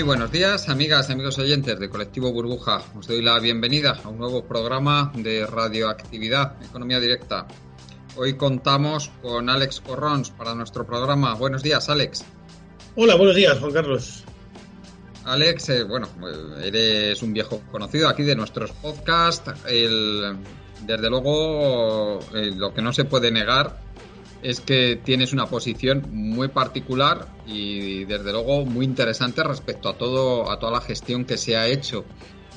Muy buenos días, amigas y amigos oyentes de Colectivo Burbuja. Os doy la bienvenida a un nuevo programa de radioactividad, Economía Directa. Hoy contamos con Alex Corrons para nuestro programa. Buenos días, Alex. Hola, buenos días, Juan Carlos. Alex, eh, bueno, eres un viejo conocido aquí de nuestros podcasts. El, desde luego, eh, lo que no se puede negar es que tienes una posición muy particular y desde luego muy interesante respecto a todo a toda la gestión que se ha hecho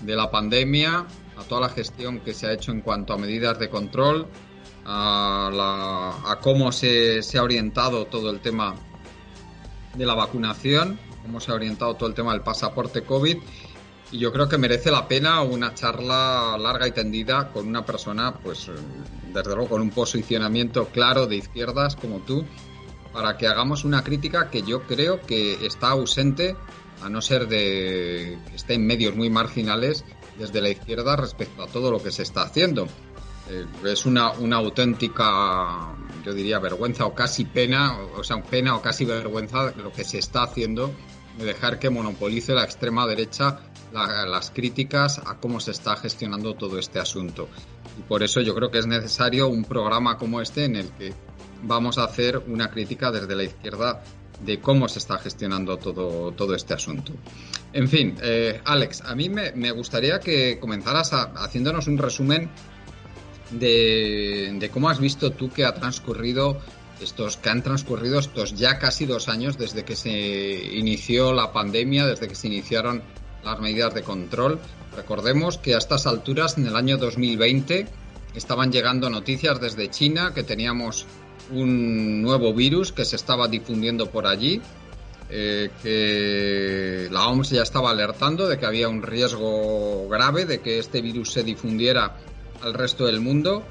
de la pandemia, a toda la gestión que se ha hecho en cuanto a medidas de control, a, la- a cómo se, se ha orientado todo el tema de la vacunación, cómo se ha orientado todo el tema del pasaporte COVID. Y yo creo que merece la pena una charla larga y tendida con una persona, pues, desde luego, con un posicionamiento claro de izquierdas como tú, para que hagamos una crítica que yo creo que está ausente, a no ser de que esté en medios muy marginales, desde la izquierda respecto a todo lo que se está haciendo. Eh, es una, una auténtica, yo diría, vergüenza o casi pena, o sea, pena o casi vergüenza lo que se está haciendo de dejar que monopolice la extrema derecha la- las críticas a cómo se está gestionando todo este asunto. Y por eso yo creo que es necesario un programa como este en el que vamos a hacer una crítica desde la izquierda de cómo se está gestionando todo, todo este asunto. En fin, eh, Alex, a mí me, me gustaría que comenzaras haciéndonos un resumen de, de cómo has visto tú que ha transcurrido estos que han transcurrido estos ya casi dos años desde que se inició la pandemia, desde que se iniciaron las medidas de control. Recordemos que a estas alturas, en el año 2020, estaban llegando noticias desde China que teníamos un nuevo virus que se estaba difundiendo por allí, eh, que la OMS ya estaba alertando de que había un riesgo grave de que este virus se difundiera al resto del mundo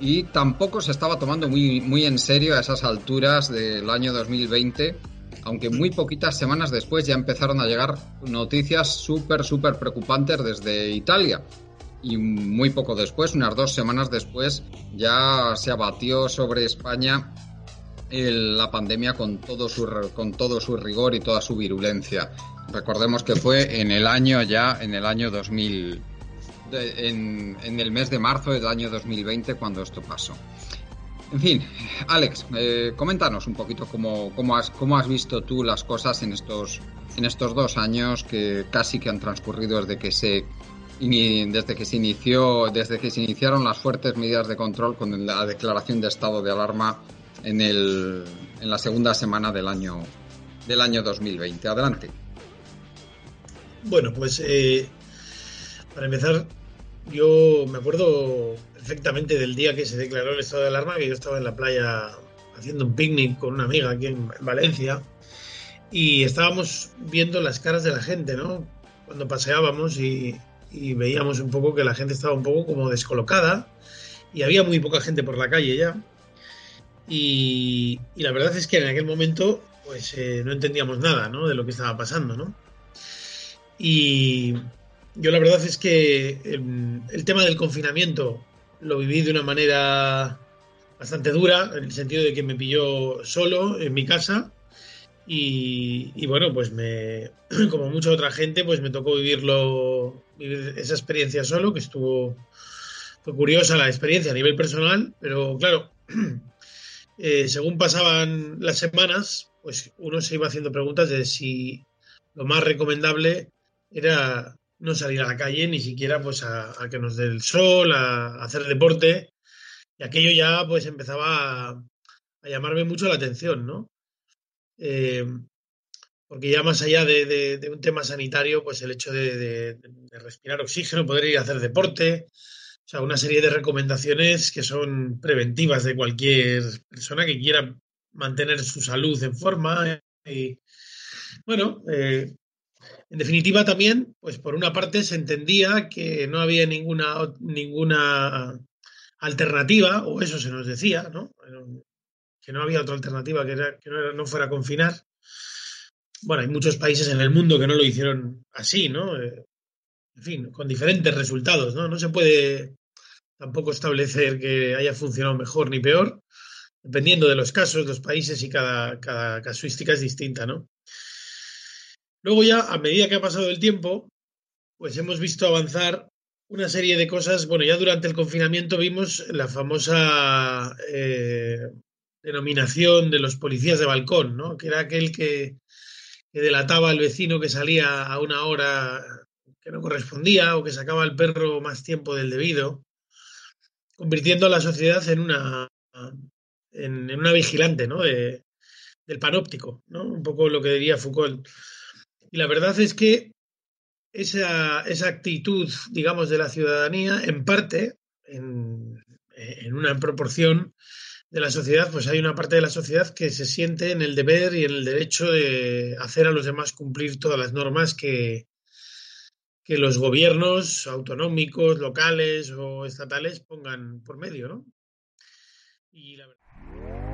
y tampoco se estaba tomando muy, muy en serio a esas alturas del año 2020, aunque muy poquitas semanas después ya empezaron a llegar noticias súper, súper preocupantes desde Italia. Y muy poco después, unas dos semanas después, ya se abatió sobre España la pandemia con todo, su, con todo su rigor y toda su virulencia. Recordemos que fue en el año ya, en el año 2000, de- en, en el mes de marzo del año 2020 cuando esto pasó. En fin, Alex, eh, coméntanos un poquito cómo, cómo, has, cómo has visto tú las cosas en estos, en estos dos años que casi que han transcurrido desde que se desde que se inició, desde que se iniciaron las fuertes medidas de control con la declaración de estado de alarma en, el, en la segunda semana del año del año 2020. Adelante. Bueno, pues eh, para empezar, yo me acuerdo perfectamente del día que se declaró el estado de alarma, que yo estaba en la playa haciendo un picnic con una amiga aquí en Valencia y estábamos viendo las caras de la gente, ¿no? Cuando paseábamos y, veíamos un poco que la gente estaba un poco como descolocada y había muy poca gente por la calle ya. Y, y la verdad es que en aquel momento pues eh, no entendíamos nada, ¿no? De lo que estaba pasando, ¿no? Y yo la verdad es que el, tema del confinamiento lo viví de una manera bastante dura, en el sentido de que me pilló solo en mi casa y, y bueno, pues me, como mucha otra gente, pues me tocó vivirlo, vivir esa experiencia solo, que estuvo curiosa la experiencia a nivel personal, pero claro, eh, según pasaban las semanas, pues uno se iba haciendo preguntas de si lo más recomendable era no salir a la calle, ni siquiera pues a, que nos dé el sol, a, hacer deporte. Y aquello ya pues empezaba a, llamarme mucho la atención, ¿no? Eh, porque ya más allá de, un tema sanitario, pues el hecho de, respirar oxígeno, poder ir a hacer deporte, o sea, una serie de recomendaciones que son preventivas de cualquier persona que quiera mantener su salud en forma. Y, bueno, eh, en definitiva también, pues por una parte se entendía que no había ninguna, ninguna alternativa, o eso se nos decía, ¿no? Que no había otra alternativa que, era, que no, no fuera confinar. Bueno, hay muchos países en el mundo que no lo hicieron así, ¿no? Eh, en fin, con diferentes resultados, ¿no? No se puede tampoco establecer que haya funcionado mejor ni peor, dependiendo de los casos, los países y cada, cada casuística es distinta, ¿no? Luego ya, a medida que ha pasado el tiempo, pues hemos visto avanzar una serie de cosas. Bueno, ya durante el confinamiento vimos la famosa eh, denominación de los policías de balcón, ¿no? Que era aquel que, delataba al vecino que salía a una hora que no correspondía o que sacaba al perro más tiempo del debido, convirtiendo a la sociedad en una, en, una vigilante ¿no? de, del panóptico, ¿no? un poco lo que diría Foucault. Y la verdad es que esa, esa actitud, digamos, de la ciudadanía, en parte, en, una proporción de la sociedad, pues hay una parte de la sociedad que se siente en el deber y en el derecho de hacer a los demás cumplir todas las normas que, que los gobiernos autonómicos, locales o estatales pongan por medio, ¿no? Y la verdad...